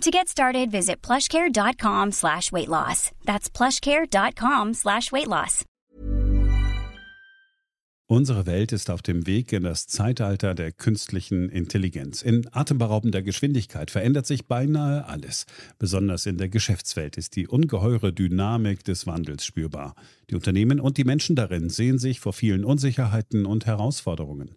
To get started, visit plushcare.com slash weight loss. That's plushcare.com slash weight loss. Unsere Welt ist auf dem Weg in das Zeitalter der künstlichen Intelligenz. In atemberaubender Geschwindigkeit verändert sich beinahe alles. Besonders in der Geschäftswelt ist die ungeheure Dynamik des Wandels spürbar. Die Unternehmen und die Menschen darin sehen sich vor vielen Unsicherheiten und Herausforderungen.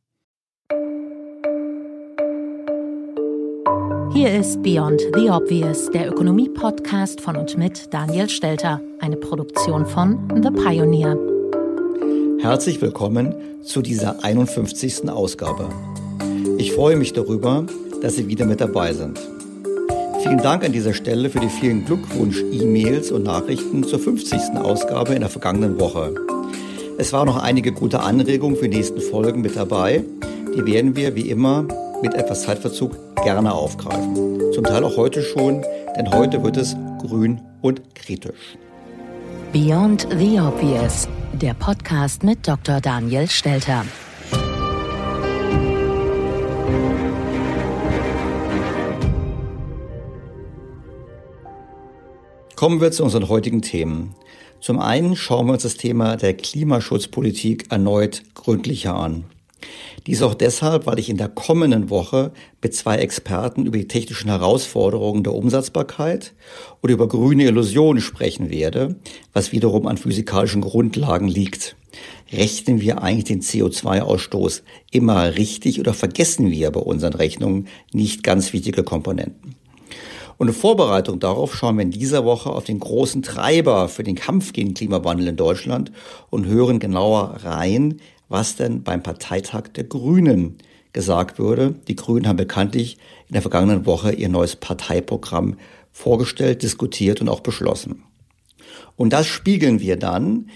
Hier ist Beyond the Obvious, der Ökonomie-Podcast von und mit Daniel Stelter, eine Produktion von The Pioneer. Herzlich willkommen zu dieser 51. Ausgabe. Ich freue mich darüber, dass Sie wieder mit dabei sind. Vielen Dank an dieser Stelle für die vielen Glückwunsch-E-Mails und Nachrichten zur 50. Ausgabe in der vergangenen Woche. Es waren noch einige gute Anregungen für die nächsten Folgen mit dabei. Die werden wir wie immer mit etwas Zeitverzug gerne aufgreifen. Zum Teil auch heute schon, denn heute wird es grün und kritisch. Beyond the Obvious, der Podcast mit Dr. Daniel Stelter. Kommen wir zu unseren heutigen Themen. Zum einen schauen wir uns das Thema der Klimaschutzpolitik erneut gründlicher an. Dies auch deshalb, weil ich in der kommenden Woche mit zwei Experten über die technischen Herausforderungen der Umsetzbarkeit und über grüne Illusionen sprechen werde, was wiederum an physikalischen Grundlagen liegt. Rechnen wir eigentlich den CO2-Ausstoß immer richtig oder vergessen wir bei unseren Rechnungen nicht ganz wichtige Komponenten? Und in Vorbereitung darauf schauen wir in dieser Woche auf den großen Treiber für den Kampf gegen Klimawandel in Deutschland und hören genauer rein, was denn beim Parteitag der Grünen gesagt wurde. Die Grünen haben bekanntlich in der vergangenen Woche ihr neues Parteiprogramm vorgestellt, diskutiert und auch beschlossen. Und das spiegeln wir dann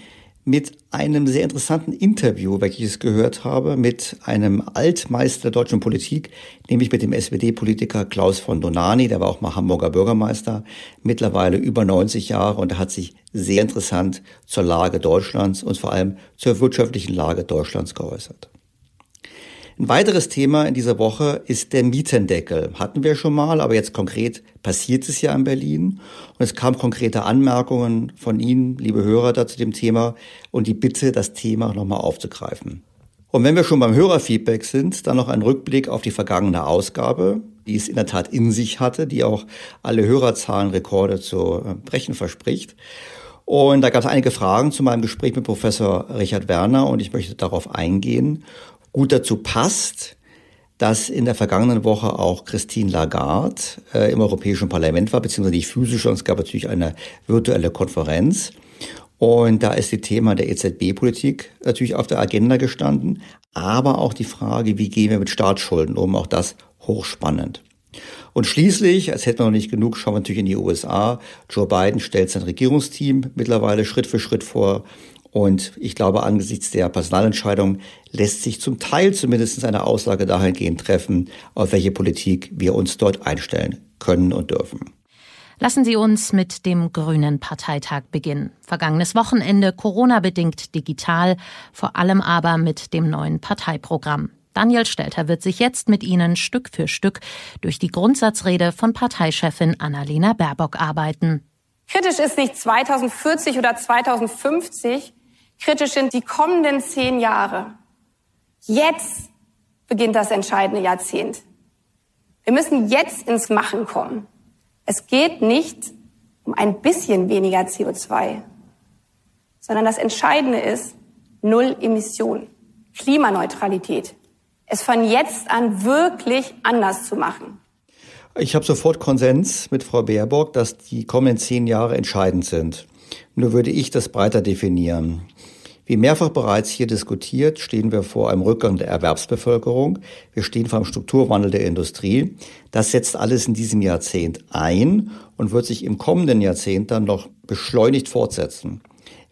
mit einem sehr interessanten Interview, welches ich gehört habe, mit einem Altmeister der deutschen Politik, nämlich mit dem SPD-Politiker Klaus von Donani, der war auch mal Hamburger Bürgermeister, mittlerweile über 90 Jahre und er hat sich sehr interessant zur Lage Deutschlands und vor allem zur wirtschaftlichen Lage Deutschlands geäußert. Ein weiteres Thema in dieser Woche ist der Mietendeckel. Hatten wir schon mal, aber jetzt konkret passiert es ja in Berlin. Und es kamen konkrete Anmerkungen von Ihnen, liebe Hörer, dazu dem Thema und die Bitte, das Thema nochmal aufzugreifen. Und wenn wir schon beim Hörerfeedback sind, dann noch ein Rückblick auf die vergangene Ausgabe, die es in der Tat in sich hatte, die auch alle Hörerzahlenrekorde zu äh, brechen verspricht. Und da gab es einige Fragen zu meinem Gespräch mit Professor Richard Werner und ich möchte darauf eingehen Gut dazu passt, dass in der vergangenen Woche auch Christine Lagarde äh, im Europäischen Parlament war, beziehungsweise nicht physisch, sondern es gab natürlich eine virtuelle Konferenz. Und da ist das Thema der EZB-Politik natürlich auf der Agenda gestanden, aber auch die Frage, wie gehen wir mit Staatsschulden um, auch das hochspannend. Und schließlich, als hätten wir noch nicht genug, schauen wir natürlich in die USA. Joe Biden stellt sein Regierungsteam mittlerweile Schritt für Schritt vor. Und ich glaube, angesichts der Personalentscheidung lässt sich zum Teil zumindest eine Aussage dahingehend treffen, auf welche Politik wir uns dort einstellen können und dürfen. Lassen Sie uns mit dem Grünen Parteitag beginnen. Vergangenes Wochenende Corona-bedingt digital, vor allem aber mit dem neuen Parteiprogramm. Daniel Stelter wird sich jetzt mit Ihnen Stück für Stück durch die Grundsatzrede von Parteichefin Annalena Baerbock arbeiten. Kritisch ist nicht 2040 oder 2050, kritisch sind die kommenden zehn Jahre. Jetzt beginnt das entscheidende Jahrzehnt. Wir müssen jetzt ins Machen kommen. Es geht nicht um ein bisschen weniger CO2, sondern das Entscheidende ist Null Emission, Klimaneutralität. Es von jetzt an wirklich anders zu machen. Ich habe sofort Konsens mit Frau Baerbock, dass die kommenden zehn Jahre entscheidend sind. Nur würde ich das breiter definieren. Wie mehrfach bereits hier diskutiert, stehen wir vor einem Rückgang der Erwerbsbevölkerung. Wir stehen vor einem Strukturwandel der Industrie. Das setzt alles in diesem Jahrzehnt ein und wird sich im kommenden Jahrzehnt dann noch beschleunigt fortsetzen.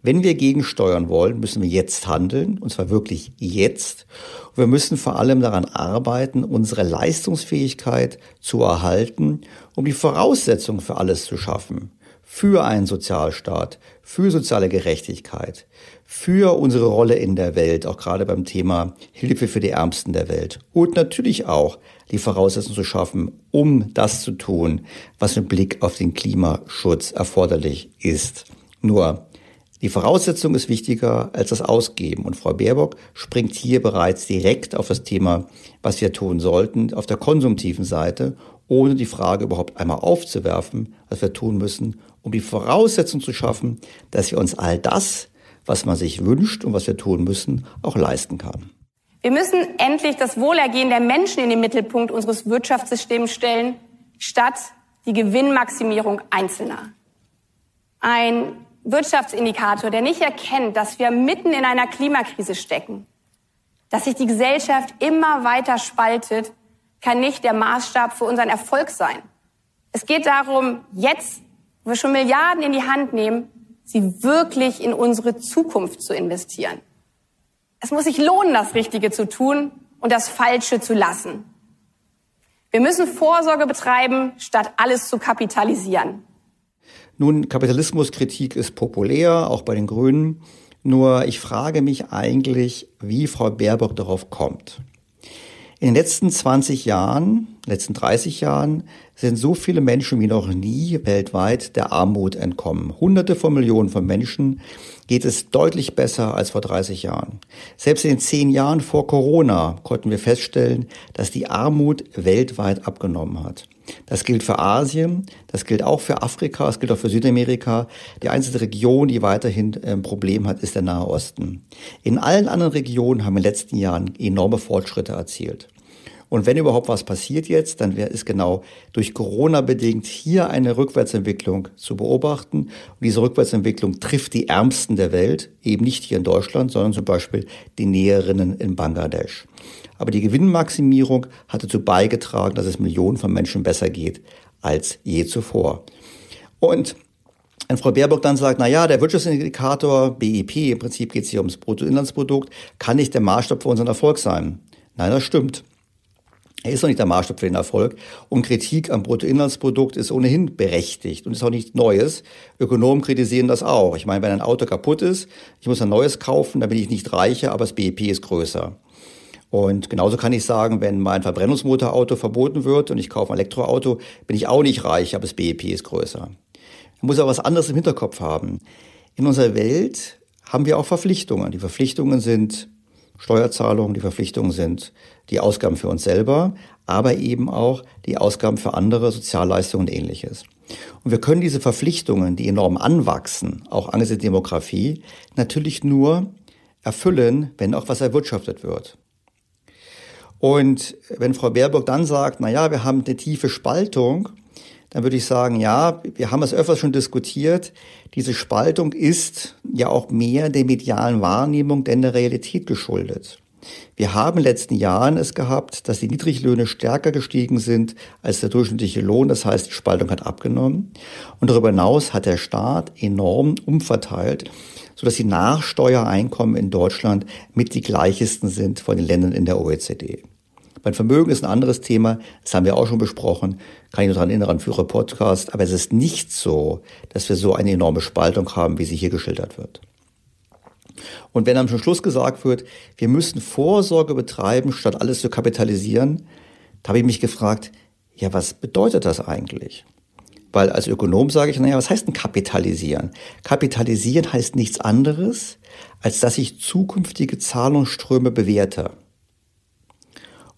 Wenn wir gegensteuern wollen, müssen wir jetzt handeln, und zwar wirklich jetzt. Wir müssen vor allem daran arbeiten, unsere Leistungsfähigkeit zu erhalten, um die Voraussetzungen für alles zu schaffen. Für einen Sozialstaat, für soziale Gerechtigkeit, für unsere Rolle in der Welt, auch gerade beim Thema Hilfe für die Ärmsten der Welt. Und natürlich auch die Voraussetzungen zu schaffen, um das zu tun, was mit Blick auf den Klimaschutz erforderlich ist. Nur, die Voraussetzung ist wichtiger als das Ausgeben. Und Frau Baerbock springt hier bereits direkt auf das Thema, was wir tun sollten, auf der konsumtiven Seite, ohne die Frage überhaupt einmal aufzuwerfen, was wir tun müssen, um die Voraussetzung zu schaffen, dass wir uns all das, was man sich wünscht und was wir tun müssen, auch leisten kann. Wir müssen endlich das Wohlergehen der Menschen in den Mittelpunkt unseres Wirtschaftssystems stellen, statt die Gewinnmaximierung Einzelner. Ein Wirtschaftsindikator, der nicht erkennt, dass wir mitten in einer Klimakrise stecken, dass sich die Gesellschaft immer weiter spaltet, kann nicht der Maßstab für unseren Erfolg sein. Es geht darum, jetzt, wo wir schon Milliarden in die Hand nehmen, sie wirklich in unsere Zukunft zu investieren. Es muss sich lohnen, das Richtige zu tun und das Falsche zu lassen. Wir müssen Vorsorge betreiben, statt alles zu kapitalisieren. Nun, Kapitalismuskritik ist populär, auch bei den Grünen. Nur ich frage mich eigentlich, wie Frau Baerbock darauf kommt. In den letzten 20 Jahren, letzten 30 Jahren sind so viele Menschen wie noch nie weltweit der Armut entkommen. Hunderte von Millionen von Menschen geht es deutlich besser als vor 30 Jahren. Selbst in den zehn Jahren vor Corona konnten wir feststellen, dass die Armut weltweit abgenommen hat. Das gilt für Asien, das gilt auch für Afrika, das gilt auch für Südamerika. Die einzige Region, die weiterhin ein Problem hat, ist der Nahe Osten. In allen anderen Regionen haben wir in den letzten Jahren enorme Fortschritte erzielt. Und wenn überhaupt was passiert jetzt, dann ist genau durch Corona bedingt hier eine Rückwärtsentwicklung zu beobachten. Und diese Rückwärtsentwicklung trifft die Ärmsten der Welt, eben nicht hier in Deutschland, sondern zum Beispiel die Näherinnen in Bangladesch. Aber die Gewinnmaximierung hat dazu beigetragen, dass es Millionen von Menschen besser geht als je zuvor. Und wenn Frau Baerbock dann sagt, na ja, der Wirtschaftsindikator BIP, im Prinzip geht es hier ums Bruttoinlandsprodukt, kann nicht der Maßstab für unseren Erfolg sein. Nein, das stimmt. Er ist noch nicht der Maßstab für den Erfolg. Und Kritik am Bruttoinlandsprodukt ist ohnehin berechtigt und ist auch nichts Neues. Ökonomen kritisieren das auch. Ich meine, wenn ein Auto kaputt ist, ich muss ein neues kaufen, dann bin ich nicht reicher, aber das BIP ist größer. Und genauso kann ich sagen, wenn mein Verbrennungsmotorauto verboten wird und ich kaufe ein Elektroauto, bin ich auch nicht reich, aber das BIP ist größer. Man muss aber was anderes im Hinterkopf haben. In unserer Welt haben wir auch Verpflichtungen. Die Verpflichtungen sind Steuerzahlungen, die Verpflichtungen sind die Ausgaben für uns selber, aber eben auch die Ausgaben für andere Sozialleistungen und ähnliches. Und wir können diese Verpflichtungen, die enorm anwachsen, auch angesichts der Demografie, natürlich nur erfüllen, wenn auch was erwirtschaftet wird. Und wenn Frau Baerbock dann sagt, na ja, wir haben eine tiefe Spaltung, dann würde ich sagen, ja, wir haben es öfters schon diskutiert. Diese Spaltung ist ja auch mehr der medialen Wahrnehmung denn der Realität geschuldet. Wir haben in den letzten Jahren es gehabt, dass die Niedriglöhne stärker gestiegen sind als der durchschnittliche Lohn. Das heißt, die Spaltung hat abgenommen. Und darüber hinaus hat der Staat enorm umverteilt, sodass die Nachsteuereinkommen in Deutschland mit die gleichesten sind von den Ländern in der OECD. Mein Vermögen ist ein anderes Thema, das haben wir auch schon besprochen, kann ich nur daran erinnern, für Podcast, aber es ist nicht so, dass wir so eine enorme Spaltung haben, wie sie hier geschildert wird. Und wenn am Schluss gesagt wird, wir müssen Vorsorge betreiben, statt alles zu kapitalisieren, da habe ich mich gefragt, ja, was bedeutet das eigentlich? Weil als Ökonom sage ich, naja, was heißt denn kapitalisieren? Kapitalisieren heißt nichts anderes, als dass ich zukünftige Zahlungsströme bewerte.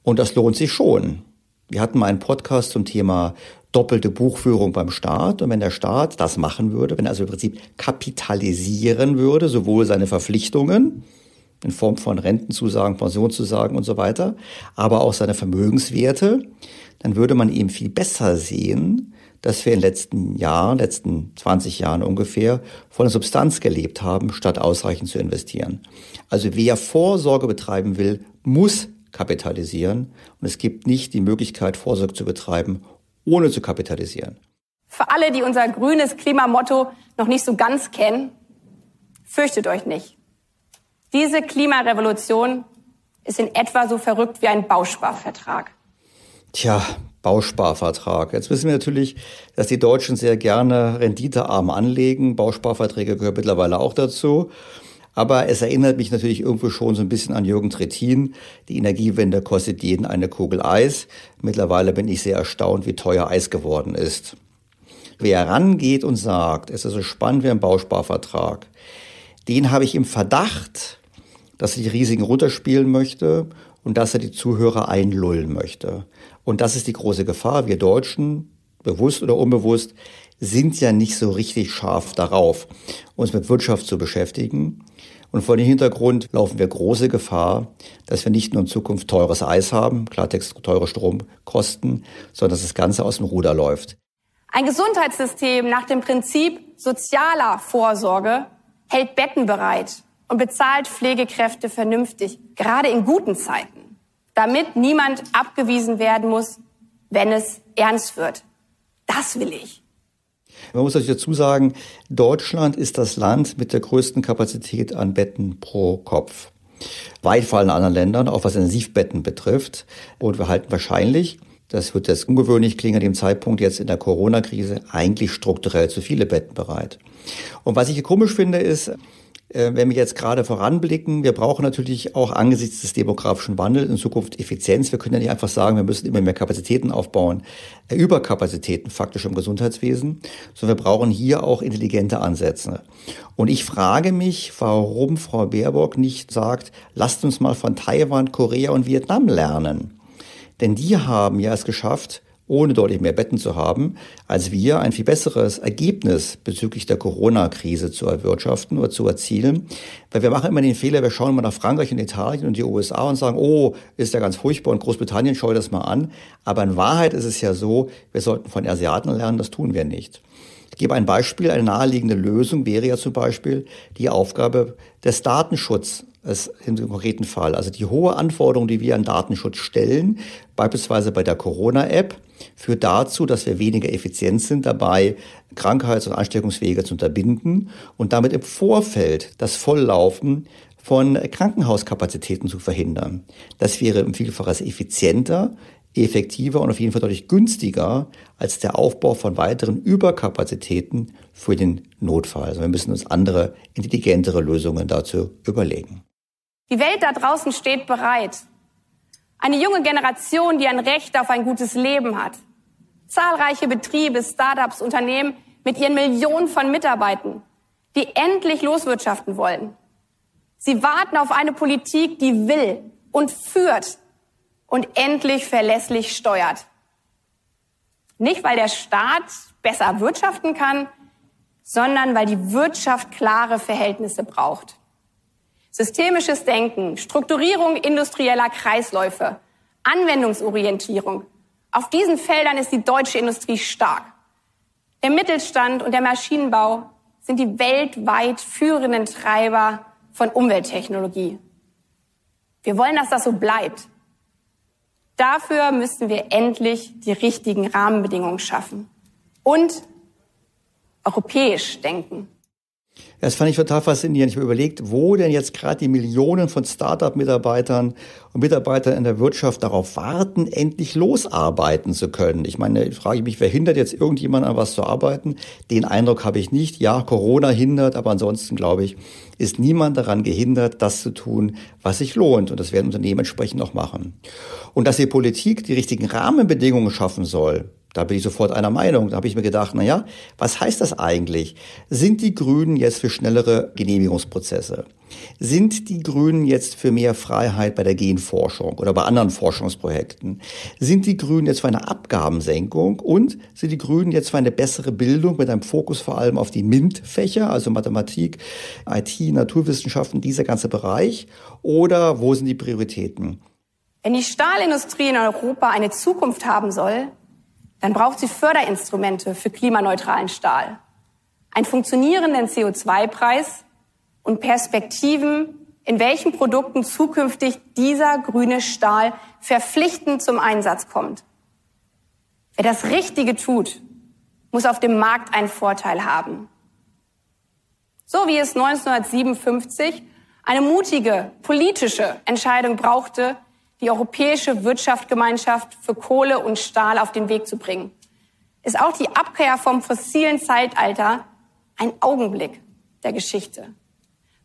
Und das lohnt sich schon. Wir hatten mal einen Podcast zum Thema doppelte Buchführung beim Staat. Und wenn der Staat das machen würde, wenn er also im Prinzip kapitalisieren würde, sowohl seine Verpflichtungen in Form von Rentenzusagen, Pensionszusagen und so weiter, aber auch seine Vermögenswerte, dann würde man eben viel besser sehen, dass wir in den letzten Jahren, letzten 20 Jahren ungefähr, von der Substanz gelebt haben, statt ausreichend zu investieren. Also wer Vorsorge betreiben will, muss kapitalisieren. Und es gibt nicht die Möglichkeit, Vorsorge zu betreiben, ohne zu kapitalisieren. Für alle, die unser grünes Klimamotto noch nicht so ganz kennen, fürchtet euch nicht. Diese Klimarevolution ist in etwa so verrückt wie ein Bausparvertrag. Tja, Bausparvertrag. Jetzt wissen wir natürlich, dass die Deutschen sehr gerne renditearm anlegen. Bausparverträge gehören mittlerweile auch dazu. Aber es erinnert mich natürlich irgendwo schon so ein bisschen an Jürgen Trittin. Die Energiewende kostet jeden eine Kugel Eis. Mittlerweile bin ich sehr erstaunt, wie teuer Eis geworden ist. Wer rangeht und sagt, es ist so spannend wie ein Bausparvertrag, den habe ich im Verdacht, dass er die Risiken runterspielen möchte und dass er die Zuhörer einlullen möchte. Und das ist die große Gefahr. Wir Deutschen, bewusst oder unbewusst, sind ja nicht so richtig scharf darauf, uns mit Wirtschaft zu beschäftigen. Und vor dem Hintergrund laufen wir große Gefahr, dass wir nicht nur in Zukunft teures Eis haben, Klartext teure Stromkosten, sondern dass das Ganze aus dem Ruder läuft. Ein Gesundheitssystem nach dem Prinzip sozialer Vorsorge hält Betten bereit und bezahlt Pflegekräfte vernünftig, gerade in guten Zeiten, damit niemand abgewiesen werden muss, wenn es ernst wird. Das will ich. Man muss natürlich dazu sagen, Deutschland ist das Land mit der größten Kapazität an Betten pro Kopf. Weit vor allen anderen Ländern, auch was Intensivbetten betrifft. Und wir halten wahrscheinlich, das wird jetzt ungewöhnlich klingen an dem Zeitpunkt jetzt in der Corona-Krise, eigentlich strukturell zu viele Betten bereit. Und was ich hier komisch finde, ist, wenn wir jetzt gerade voranblicken, wir brauchen natürlich auch angesichts des demografischen Wandels in Zukunft Effizienz. Wir können ja nicht einfach sagen, wir müssen immer mehr Kapazitäten aufbauen, äh, Überkapazitäten faktisch im Gesundheitswesen, sondern wir brauchen hier auch intelligente Ansätze. Und ich frage mich, warum Frau Baerbock nicht sagt, lasst uns mal von Taiwan, Korea und Vietnam lernen. Denn die haben ja es geschafft, ohne deutlich mehr Betten zu haben, als wir ein viel besseres Ergebnis bezüglich der Corona-Krise zu erwirtschaften oder zu erzielen. Weil wir machen immer den Fehler, wir schauen immer nach Frankreich und Italien und die USA und sagen, oh, ist ja ganz furchtbar und Großbritannien schau das mal an. Aber in Wahrheit ist es ja so, wir sollten von Asiaten lernen, das tun wir nicht. Ich gebe ein Beispiel, eine naheliegende Lösung wäre ja zum Beispiel die Aufgabe des Datenschutzes in dem konkreten Fall. Also die hohe Anforderung, die wir an Datenschutz stellen, beispielsweise bei der Corona-App, führt dazu, dass wir weniger effizient sind dabei, Krankheits- und Ansteckungswege zu unterbinden und damit im Vorfeld das Volllaufen von Krankenhauskapazitäten zu verhindern. Das wäre im Vielfaches effizienter, effektiver und auf jeden Fall deutlich günstiger als der Aufbau von weiteren Überkapazitäten für den Notfall. Also wir müssen uns andere, intelligentere Lösungen dazu überlegen. Die Welt da draußen steht bereit. Eine junge Generation, die ein Recht auf ein gutes Leben hat. Zahlreiche Betriebe, Startups, Unternehmen mit ihren Millionen von Mitarbeitern, die endlich loswirtschaften wollen. Sie warten auf eine Politik, die will und führt und endlich verlässlich steuert. Nicht, weil der Staat besser wirtschaften kann, sondern weil die Wirtschaft klare Verhältnisse braucht. Systemisches Denken, Strukturierung industrieller Kreisläufe, Anwendungsorientierung. Auf diesen Feldern ist die deutsche Industrie stark. Der Mittelstand und der Maschinenbau sind die weltweit führenden Treiber von Umwelttechnologie. Wir wollen, dass das so bleibt. Dafür müssen wir endlich die richtigen Rahmenbedingungen schaffen und europäisch denken. Das fand ich total faszinierend. Ich habe überlegt, wo denn jetzt gerade die Millionen von Start-up-Mitarbeitern und Mitarbeitern in der Wirtschaft darauf warten, endlich losarbeiten zu können. Ich meine, frage ich mich, wer hindert jetzt irgendjemand an was zu arbeiten? Den Eindruck habe ich nicht. Ja, Corona hindert, aber ansonsten glaube ich, ist niemand daran gehindert, das zu tun, was sich lohnt. Und das werden Unternehmen entsprechend auch machen. Und dass die Politik die richtigen Rahmenbedingungen schaffen soll, da bin ich sofort einer Meinung. Da habe ich mir gedacht, na ja, was heißt das eigentlich? Sind die Grünen jetzt für schnellere Genehmigungsprozesse? Sind die Grünen jetzt für mehr Freiheit bei der Genforschung oder bei anderen Forschungsprojekten? Sind die Grünen jetzt für eine Abgabensenkung? Und sind die Grünen jetzt für eine bessere Bildung mit einem Fokus vor allem auf die MINT-Fächer, also Mathematik, IT, Naturwissenschaften, dieser ganze Bereich? Oder wo sind die Prioritäten? Wenn die Stahlindustrie in Europa eine Zukunft haben soll, dann braucht sie Förderinstrumente für klimaneutralen Stahl, einen funktionierenden CO2-Preis und Perspektiven, in welchen Produkten zukünftig dieser grüne Stahl verpflichtend zum Einsatz kommt. Wer das Richtige tut, muss auf dem Markt einen Vorteil haben. So wie es 1957 eine mutige politische Entscheidung brauchte, die europäische Wirtschaftsgemeinschaft für Kohle und Stahl auf den Weg zu bringen, ist auch die Abkehr vom fossilen Zeitalter ein Augenblick der Geschichte.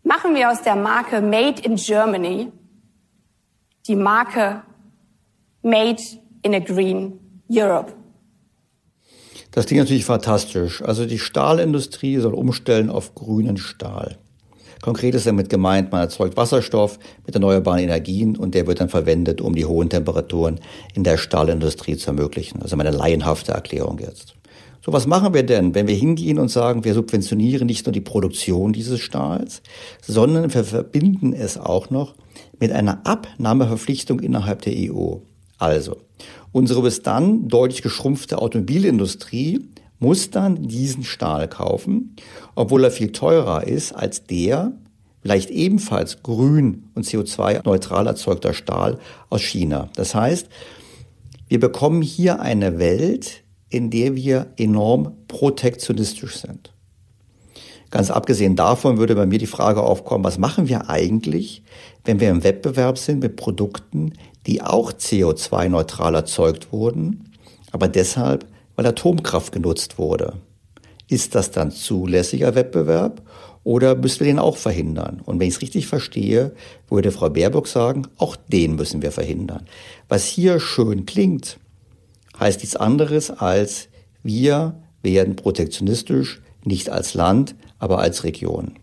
Machen wir aus der Marke Made in Germany die Marke Made in a Green Europe. Das klingt natürlich fantastisch. Also die Stahlindustrie soll umstellen auf grünen Stahl. Konkret ist damit gemeint, man erzeugt Wasserstoff mit erneuerbaren Energien und der wird dann verwendet, um die hohen Temperaturen in der Stahlindustrie zu ermöglichen. Also meine laienhafte Erklärung jetzt. So, was machen wir denn, wenn wir hingehen und sagen, wir subventionieren nicht nur die Produktion dieses Stahls, sondern wir verbinden es auch noch mit einer Abnahmeverpflichtung innerhalb der EU. Also, unsere bis dann deutlich geschrumpfte Automobilindustrie muss dann diesen Stahl kaufen, obwohl er viel teurer ist als der, vielleicht ebenfalls grün und CO2-neutral erzeugter Stahl aus China. Das heißt, wir bekommen hier eine Welt, in der wir enorm protektionistisch sind. Ganz abgesehen davon würde bei mir die Frage aufkommen, was machen wir eigentlich, wenn wir im Wettbewerb sind mit Produkten, die auch CO2-neutral erzeugt wurden, aber deshalb weil Atomkraft genutzt wurde. Ist das dann zulässiger Wettbewerb oder müssen wir den auch verhindern? Und wenn ich es richtig verstehe, würde Frau Baerbock sagen, auch den müssen wir verhindern. Was hier schön klingt, heißt nichts anderes als wir werden protektionistisch, nicht als Land, aber als Region.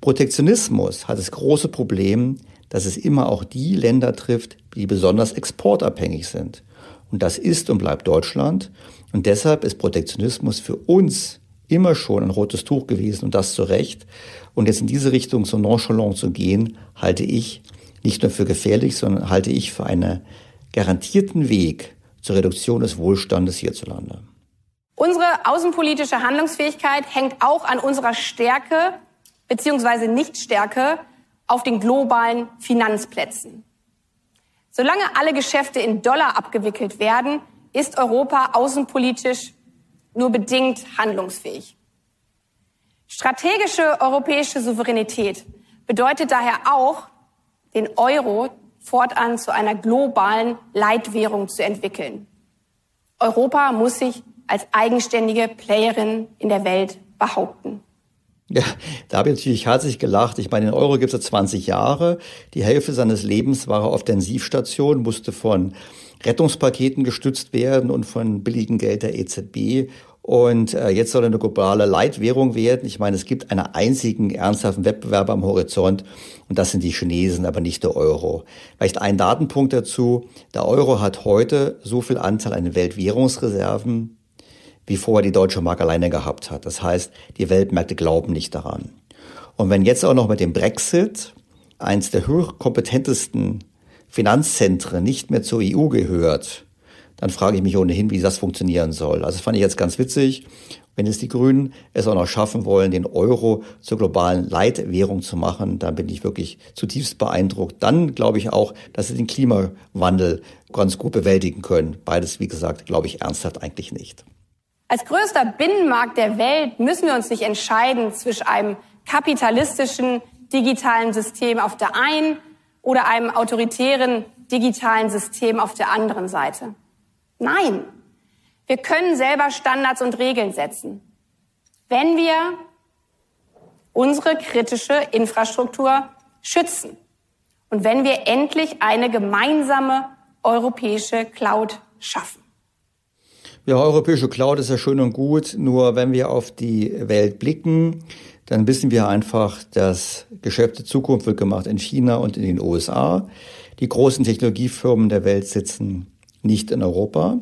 Protektionismus hat das große Problem, dass es immer auch die Länder trifft, die besonders exportabhängig sind. Und das ist und bleibt Deutschland. Und deshalb ist Protektionismus für uns immer schon ein rotes Tuch gewesen und das zu Recht. Und jetzt in diese Richtung so nonchalant zu gehen, halte ich nicht nur für gefährlich, sondern halte ich für einen garantierten Weg zur Reduktion des Wohlstandes hierzulande. Unsere außenpolitische Handlungsfähigkeit hängt auch an unserer Stärke bzw. Nichtstärke auf den globalen Finanzplätzen. Solange alle Geschäfte in Dollar abgewickelt werden, ist Europa außenpolitisch nur bedingt handlungsfähig. Strategische europäische Souveränität bedeutet daher auch, den Euro fortan zu einer globalen Leitwährung zu entwickeln. Europa muss sich als eigenständige Playerin in der Welt behaupten. Ja, da habe ich natürlich herzlich gelacht. Ich meine, den Euro gibt es 20 Jahre. Die Hälfte seines Lebens war er auf der Intensivstation, musste von Rettungspaketen gestützt werden und von billigem Geld der EZB. Und äh, jetzt soll er eine globale Leitwährung werden. Ich meine, es gibt einen einzigen ernsthaften Wettbewerber am Horizont und das sind die Chinesen, aber nicht der Euro. Vielleicht ein Datenpunkt dazu. Der Euro hat heute so viel Anteil an den Weltwährungsreserven wie vorher die deutsche Mark alleine gehabt hat. Das heißt, die Weltmärkte glauben nicht daran. Und wenn jetzt auch noch mit dem Brexit eins der hochkompetentesten Finanzzentren nicht mehr zur EU gehört, dann frage ich mich ohnehin, wie das funktionieren soll. Also das fand ich jetzt ganz witzig. Wenn es die Grünen es auch noch schaffen wollen, den Euro zur globalen Leitwährung zu machen, dann bin ich wirklich zutiefst beeindruckt. Dann glaube ich auch, dass sie den Klimawandel ganz gut bewältigen können. Beides, wie gesagt, glaube ich ernsthaft eigentlich nicht. Als größter Binnenmarkt der Welt müssen wir uns nicht entscheiden zwischen einem kapitalistischen digitalen System auf der einen oder einem autoritären digitalen System auf der anderen Seite. Nein, wir können selber Standards und Regeln setzen, wenn wir unsere kritische Infrastruktur schützen und wenn wir endlich eine gemeinsame europäische Cloud schaffen. Ja, europäische Cloud ist ja schön und gut, nur wenn wir auf die Welt blicken, dann wissen wir einfach, dass Geschäft der Zukunft wird gemacht in China und in den USA. Die großen Technologiefirmen der Welt sitzen nicht in Europa.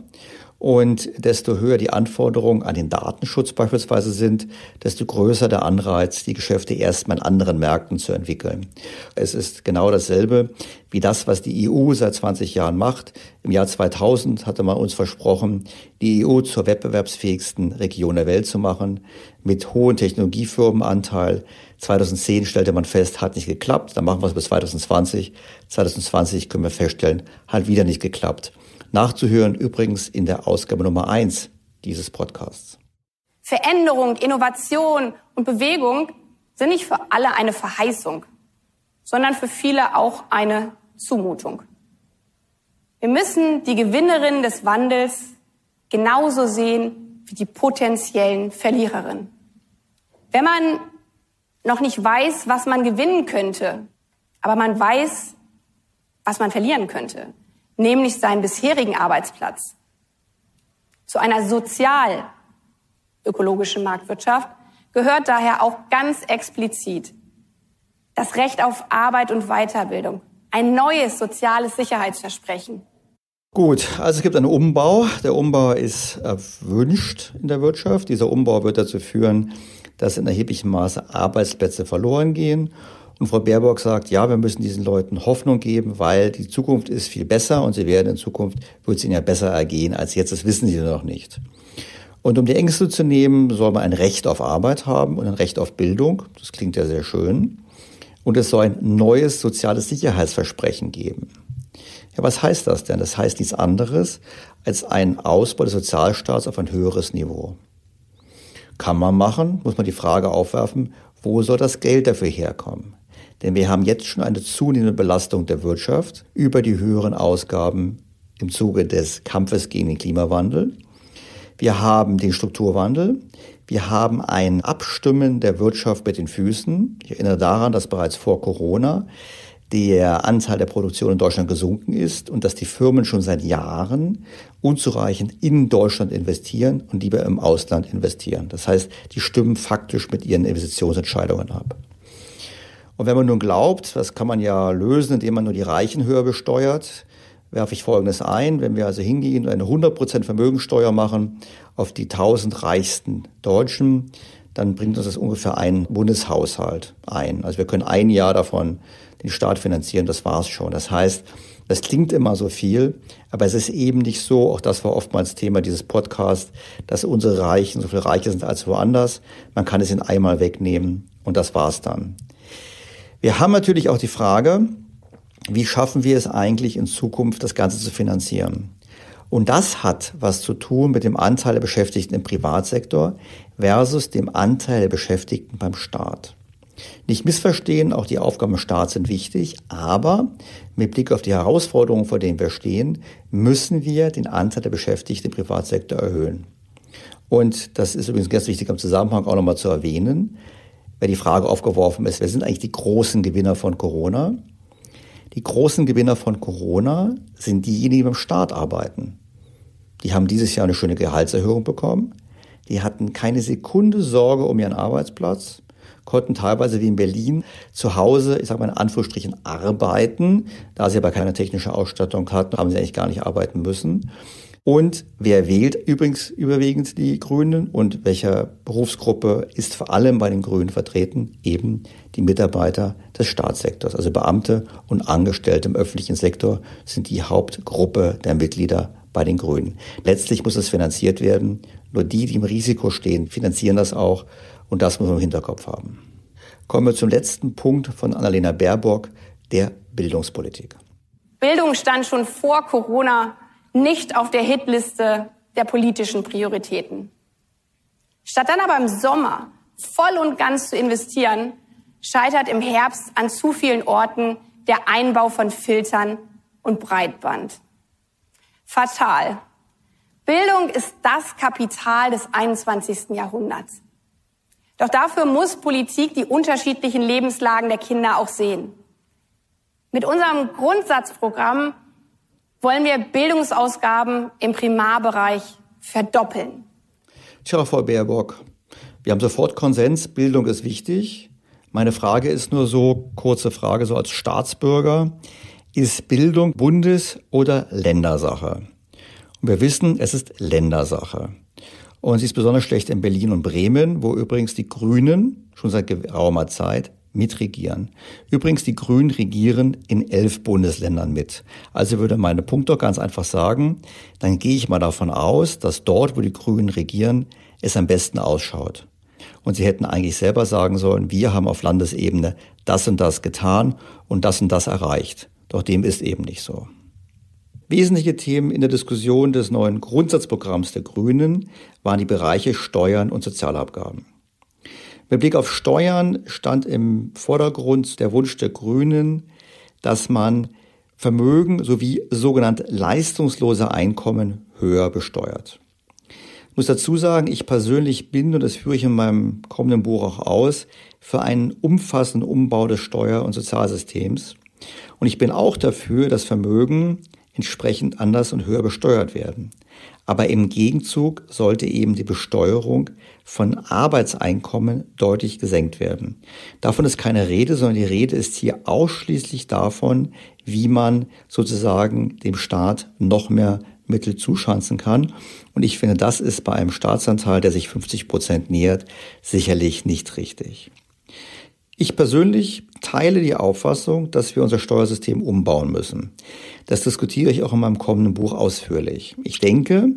Und desto höher die Anforderungen an den Datenschutz beispielsweise sind, desto größer der Anreiz, die Geschäfte erstmal in anderen Märkten zu entwickeln. Es ist genau dasselbe wie das, was die EU seit 20 Jahren macht. Im Jahr 2000 hatte man uns versprochen, die EU zur wettbewerbsfähigsten Region der Welt zu machen, mit hohem Technologiefirmenanteil. 2010 stellte man fest, hat nicht geklappt, dann machen wir es bis 2020. 2020 können wir feststellen, hat wieder nicht geklappt. Nachzuhören übrigens in der Ausgabe Nummer eins dieses Podcasts. Veränderung, Innovation und Bewegung sind nicht für alle eine Verheißung, sondern für viele auch eine Zumutung. Wir müssen die Gewinnerinnen des Wandels genauso sehen wie die potenziellen Verliererinnen. Wenn man noch nicht weiß, was man gewinnen könnte, aber man weiß, was man verlieren könnte, nämlich seinen bisherigen Arbeitsplatz, zu einer sozial-ökologischen Marktwirtschaft gehört daher auch ganz explizit das Recht auf Arbeit und Weiterbildung, ein neues soziales Sicherheitsversprechen. Gut, also es gibt einen Umbau. Der Umbau ist erwünscht in der Wirtschaft. Dieser Umbau wird dazu führen, dass in erheblichem Maße Arbeitsplätze verloren gehen und Frau Baerbock sagt, ja, wir müssen diesen Leuten Hoffnung geben, weil die Zukunft ist viel besser und sie werden in Zukunft, wird es ihnen ja besser ergehen als jetzt. Das wissen sie noch nicht. Und um die Ängste zu nehmen, soll man ein Recht auf Arbeit haben und ein Recht auf Bildung. Das klingt ja sehr schön. Und es soll ein neues soziales Sicherheitsversprechen geben. Ja, was heißt das denn? Das heißt nichts anderes als ein Ausbau des Sozialstaats auf ein höheres Niveau. Kann man machen, muss man die Frage aufwerfen, wo soll das Geld dafür herkommen? Denn wir haben jetzt schon eine zunehmende Belastung der Wirtschaft über die höheren Ausgaben im Zuge des Kampfes gegen den Klimawandel. Wir haben den Strukturwandel. Wir haben ein Abstimmen der Wirtschaft mit den Füßen. Ich erinnere daran, dass bereits vor Corona der Anteil der Produktion in Deutschland gesunken ist und dass die Firmen schon seit Jahren unzureichend in Deutschland investieren und lieber im Ausland investieren. Das heißt, die stimmen faktisch mit ihren Investitionsentscheidungen ab. Und wenn man nun glaubt, das kann man ja lösen, indem man nur die Reichen höher besteuert, werfe ich Folgendes ein. Wenn wir also hingehen und eine 100% Vermögensteuer machen auf die 1000 reichsten Deutschen, dann bringt uns das ungefähr einen Bundeshaushalt ein. Also wir können ein Jahr davon den Staat finanzieren, das war's schon. Das heißt, das klingt immer so viel, aber es ist eben nicht so, auch das war oftmals Thema dieses Podcasts, dass unsere Reichen so viel reicher sind als woanders. Man kann es in einmal wegnehmen und das war's dann. Wir haben natürlich auch die Frage, wie schaffen wir es eigentlich in Zukunft, das Ganze zu finanzieren? Und das hat was zu tun mit dem Anteil der Beschäftigten im Privatsektor versus dem Anteil der Beschäftigten beim Staat. Nicht missverstehen, auch die Aufgaben im Staat sind wichtig, aber mit Blick auf die Herausforderungen, vor denen wir stehen, müssen wir den Anteil der Beschäftigten im Privatsektor erhöhen. Und das ist übrigens ganz wichtig im Zusammenhang auch nochmal zu erwähnen weil die Frage aufgeworfen ist, wer sind eigentlich die großen Gewinner von Corona? Die großen Gewinner von Corona sind diejenigen, die beim Staat arbeiten. Die haben dieses Jahr eine schöne Gehaltserhöhung bekommen. Die hatten keine Sekunde Sorge um ihren Arbeitsplatz, konnten teilweise wie in Berlin zu Hause, ich sage mal in Anführungsstrichen, arbeiten. Da sie aber keine technische Ausstattung hatten, haben sie eigentlich gar nicht arbeiten müssen. Und wer wählt übrigens überwiegend die Grünen und welcher Berufsgruppe ist vor allem bei den Grünen vertreten? Eben die Mitarbeiter des Staatssektors. Also Beamte und Angestellte im öffentlichen Sektor sind die Hauptgruppe der Mitglieder bei den Grünen. Letztlich muss es finanziert werden. Nur die, die im Risiko stehen, finanzieren das auch. Und das muss man im Hinterkopf haben. Kommen wir zum letzten Punkt von Annalena Baerbock, der Bildungspolitik. Bildung stand schon vor Corona nicht auf der Hitliste der politischen Prioritäten. Statt dann aber im Sommer voll und ganz zu investieren, scheitert im Herbst an zu vielen Orten der Einbau von Filtern und Breitband. Fatal. Bildung ist das Kapital des 21. Jahrhunderts. Doch dafür muss Politik die unterschiedlichen Lebenslagen der Kinder auch sehen. Mit unserem Grundsatzprogramm wollen wir Bildungsausgaben im Primarbereich verdoppeln. Tja, Frau Baerbock, wir haben sofort Konsens, Bildung ist wichtig. Meine Frage ist nur so, kurze Frage, so als Staatsbürger, ist Bildung Bundes- oder Ländersache? Und wir wissen, es ist Ländersache. Und sie ist besonders schlecht in Berlin und Bremen, wo übrigens die Grünen schon seit geraumer Zeit mitregieren. Übrigens, die Grünen regieren in elf Bundesländern mit. Also würde meine Punkt doch ganz einfach sagen, dann gehe ich mal davon aus, dass dort, wo die Grünen regieren, es am besten ausschaut. Und sie hätten eigentlich selber sagen sollen, wir haben auf Landesebene das und das getan und das und das erreicht. Doch dem ist eben nicht so. Wesentliche Themen in der Diskussion des neuen Grundsatzprogramms der Grünen waren die Bereiche Steuern und Sozialabgaben. Mit Blick auf Steuern stand im Vordergrund der Wunsch der Grünen, dass man Vermögen sowie sogenannte leistungslose Einkommen höher besteuert. Ich muss dazu sagen, ich persönlich bin, und das führe ich in meinem kommenden Buch auch aus, für einen umfassenden Umbau des Steuer- und Sozialsystems. Und ich bin auch dafür, dass Vermögen entsprechend anders und höher besteuert werden. Aber im Gegenzug sollte eben die Besteuerung von Arbeitseinkommen deutlich gesenkt werden. Davon ist keine Rede, sondern die Rede ist hier ausschließlich davon, wie man sozusagen dem Staat noch mehr Mittel zuschanzen kann. Und ich finde, das ist bei einem Staatsanteil, der sich 50 Prozent nähert, sicherlich nicht richtig. Ich persönlich teile die Auffassung, dass wir unser Steuersystem umbauen müssen. Das diskutiere ich auch in meinem kommenden Buch ausführlich. Ich denke,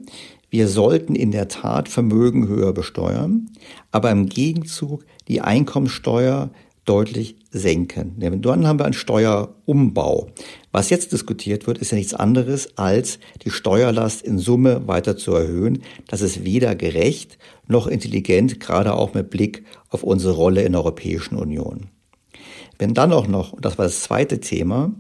wir sollten in der Tat Vermögen höher besteuern, aber im Gegenzug die Einkommensteuer deutlich senken. Dann haben wir einen Steuerumbau. Was jetzt diskutiert wird, ist ja nichts anderes, als die Steuerlast in Summe weiter zu erhöhen. Das ist weder gerecht noch intelligent, gerade auch mit Blick auf unsere Rolle in der Europäischen Union. Wenn dann auch noch, und das war das zweite Thema,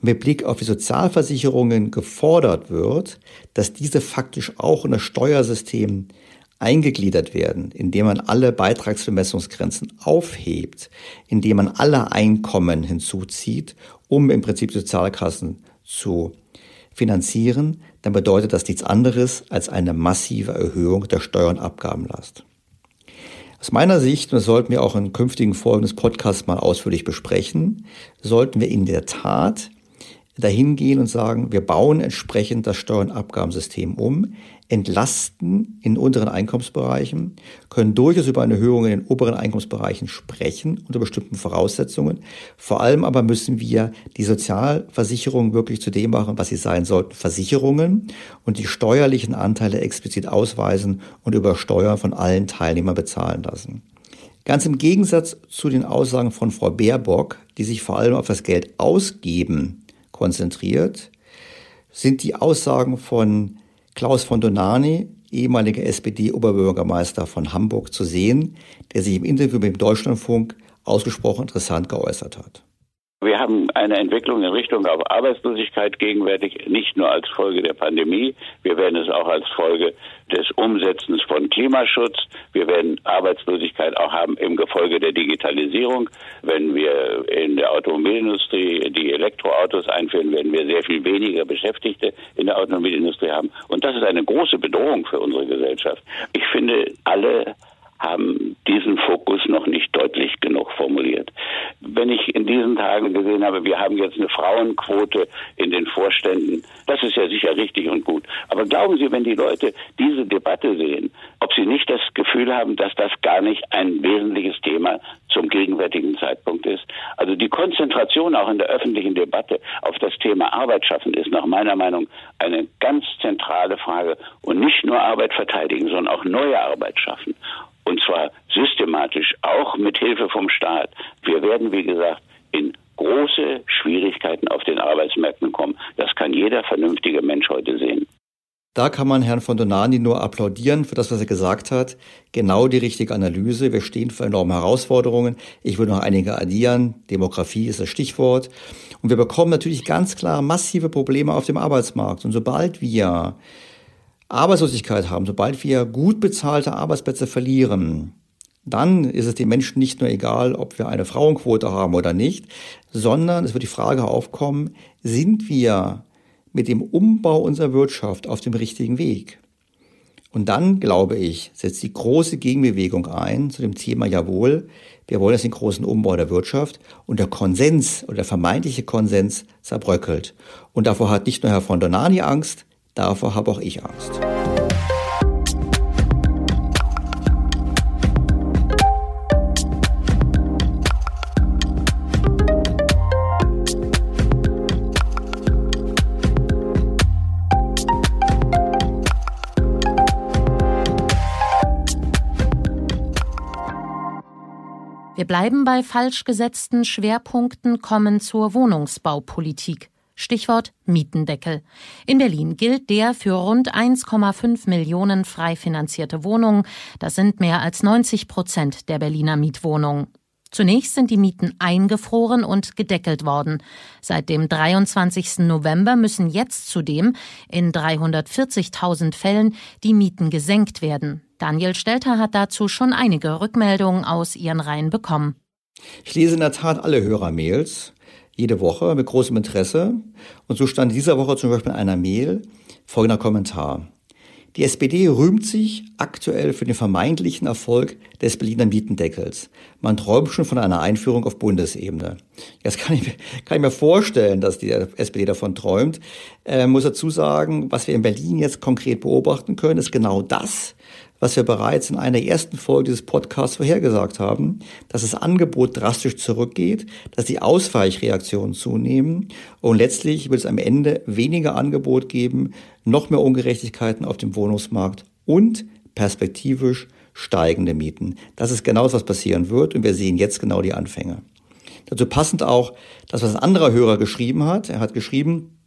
mit Blick auf die Sozialversicherungen gefordert wird, dass diese faktisch auch in das Steuersystem eingegliedert werden, indem man alle Beitragsvermessungsgrenzen aufhebt, indem man alle Einkommen hinzuzieht, um im Prinzip Sozialkassen zu finanzieren, dann bedeutet das nichts anderes als eine massive Erhöhung der Steuer- und Abgabenlast. Aus meiner Sicht, und das sollten wir auch in künftigen Folgen des Podcasts mal ausführlich besprechen, sollten wir in der Tat dahin gehen und sagen, wir bauen entsprechend das Steuer- und Abgabensystem um, entlasten in unteren Einkommensbereichen, können durchaus über eine Erhöhung in den oberen Einkommensbereichen sprechen unter bestimmten Voraussetzungen. Vor allem aber müssen wir die Sozialversicherungen wirklich zu dem machen, was sie sein sollten, Versicherungen und die steuerlichen Anteile explizit ausweisen und über Steuern von allen Teilnehmern bezahlen lassen. Ganz im Gegensatz zu den Aussagen von Frau Baerbock, die sich vor allem auf das Geld ausgeben konzentriert, sind die Aussagen von Klaus von Donani, ehemaliger SPD-Oberbürgermeister von Hamburg, zu sehen, der sich im Interview mit dem Deutschlandfunk ausgesprochen interessant geäußert hat. Wir haben eine Entwicklung in Richtung auf Arbeitslosigkeit gegenwärtig, nicht nur als Folge der Pandemie, wir werden es auch als Folge des Umsetzens von Klimaschutz. Wir werden Arbeitslosigkeit auch haben im Gefolge der Digitalisierung. Wenn wir in der Automobilindustrie die Elektroautos einführen, werden wir sehr viel weniger Beschäftigte in der Automobilindustrie haben. Und das ist eine große Bedrohung für unsere Gesellschaft. Ich finde, alle haben diesen Fokus noch nicht deutlich genug formuliert. Wenn ich in diesen Tagen gesehen habe, wir haben jetzt eine Frauenquote in den Vorständen, das ist ja sicher richtig und gut. Aber glauben Sie, wenn die Leute diese Debatte sehen, ob sie nicht das Gefühl haben, dass das gar nicht ein wesentliches Thema zum gegenwärtigen Zeitpunkt ist? Also die Konzentration auch in der öffentlichen Debatte auf das Thema Arbeit schaffen ist nach meiner Meinung eine ganz zentrale Frage und nicht nur Arbeit verteidigen, sondern auch neue Arbeit schaffen. Und zwar systematisch, auch mit Hilfe vom Staat. Wir werden, wie gesagt, in große Schwierigkeiten auf den Arbeitsmärkten kommen. Das kann jeder vernünftige Mensch heute sehen. Da kann man Herrn von Donani nur applaudieren für das, was er gesagt hat. Genau die richtige Analyse. Wir stehen vor enormen Herausforderungen. Ich würde noch einige addieren. Demografie ist das Stichwort. Und wir bekommen natürlich ganz klar massive Probleme auf dem Arbeitsmarkt. Und sobald wir Arbeitslosigkeit haben, sobald wir gut bezahlte Arbeitsplätze verlieren, dann ist es den Menschen nicht nur egal, ob wir eine Frauenquote haben oder nicht, sondern es wird die Frage aufkommen, sind wir mit dem Umbau unserer Wirtschaft auf dem richtigen Weg? Und dann, glaube ich, setzt die große Gegenbewegung ein zu dem Thema, jawohl, wir wollen jetzt den großen Umbau der Wirtschaft und der Konsens oder der vermeintliche Konsens zerbröckelt. Und davor hat nicht nur Herr von Donani Angst, davor habe auch ich Angst. Wir bleiben bei falsch gesetzten Schwerpunkten, kommen zur Wohnungsbaupolitik. Stichwort Mietendeckel. In Berlin gilt der für rund 1,5 Millionen frei finanzierte Wohnungen. Das sind mehr als 90 Prozent der Berliner Mietwohnungen. Zunächst sind die Mieten eingefroren und gedeckelt worden. Seit dem 23. November müssen jetzt zudem in 340.000 Fällen die Mieten gesenkt werden. Daniel Stelter hat dazu schon einige Rückmeldungen aus ihren Reihen bekommen. Ich lese in der Tat alle Hörermails jede Woche mit großem Interesse. Und so stand dieser Woche zum Beispiel in einer Mail folgender Kommentar. Die SPD rühmt sich aktuell für den vermeintlichen Erfolg des Berliner Mietendeckels. Man träumt schon von einer Einführung auf Bundesebene. Jetzt kann ich, kann ich mir vorstellen, dass die SPD davon träumt. Äh, muss dazu sagen, was wir in Berlin jetzt konkret beobachten können, ist genau das, was wir bereits in einer ersten Folge dieses Podcasts vorhergesagt haben, dass das Angebot drastisch zurückgeht, dass die Ausweichreaktionen zunehmen und letztlich wird es am Ende weniger Angebot geben, noch mehr Ungerechtigkeiten auf dem Wohnungsmarkt und perspektivisch steigende Mieten. Das ist genau das, was passieren wird und wir sehen jetzt genau die Anfänge. Dazu passend auch das, was ein anderer Hörer geschrieben hat. Er hat geschrieben,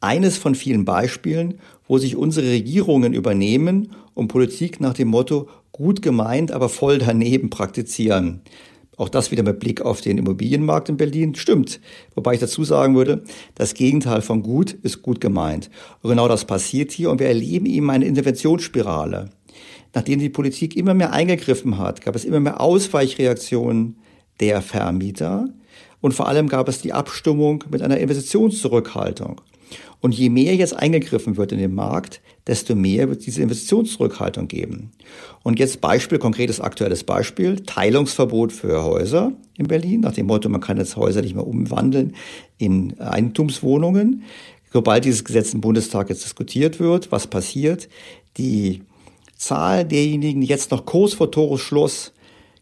eines von vielen Beispielen, wo sich unsere Regierungen übernehmen und Politik nach dem Motto gut gemeint, aber voll daneben praktizieren. Auch das wieder mit Blick auf den Immobilienmarkt in Berlin stimmt. Wobei ich dazu sagen würde, das Gegenteil von gut ist gut gemeint. Und genau das passiert hier und wir erleben eben eine Interventionsspirale. Nachdem die Politik immer mehr eingegriffen hat, gab es immer mehr Ausweichreaktionen der Vermieter und vor allem gab es die Abstimmung mit einer Investitionszurückhaltung. Und je mehr jetzt eingegriffen wird in den Markt, desto mehr wird es diese Investitionszurückhaltung geben. Und jetzt Beispiel, konkretes aktuelles Beispiel, Teilungsverbot für Häuser in Berlin, nach dem Motto, man kann jetzt Häuser nicht mehr umwandeln in Eigentumswohnungen. Sobald dieses Gesetz im Bundestag jetzt diskutiert wird, was passiert? Die Zahl derjenigen, die jetzt noch kurz vor Toresschluss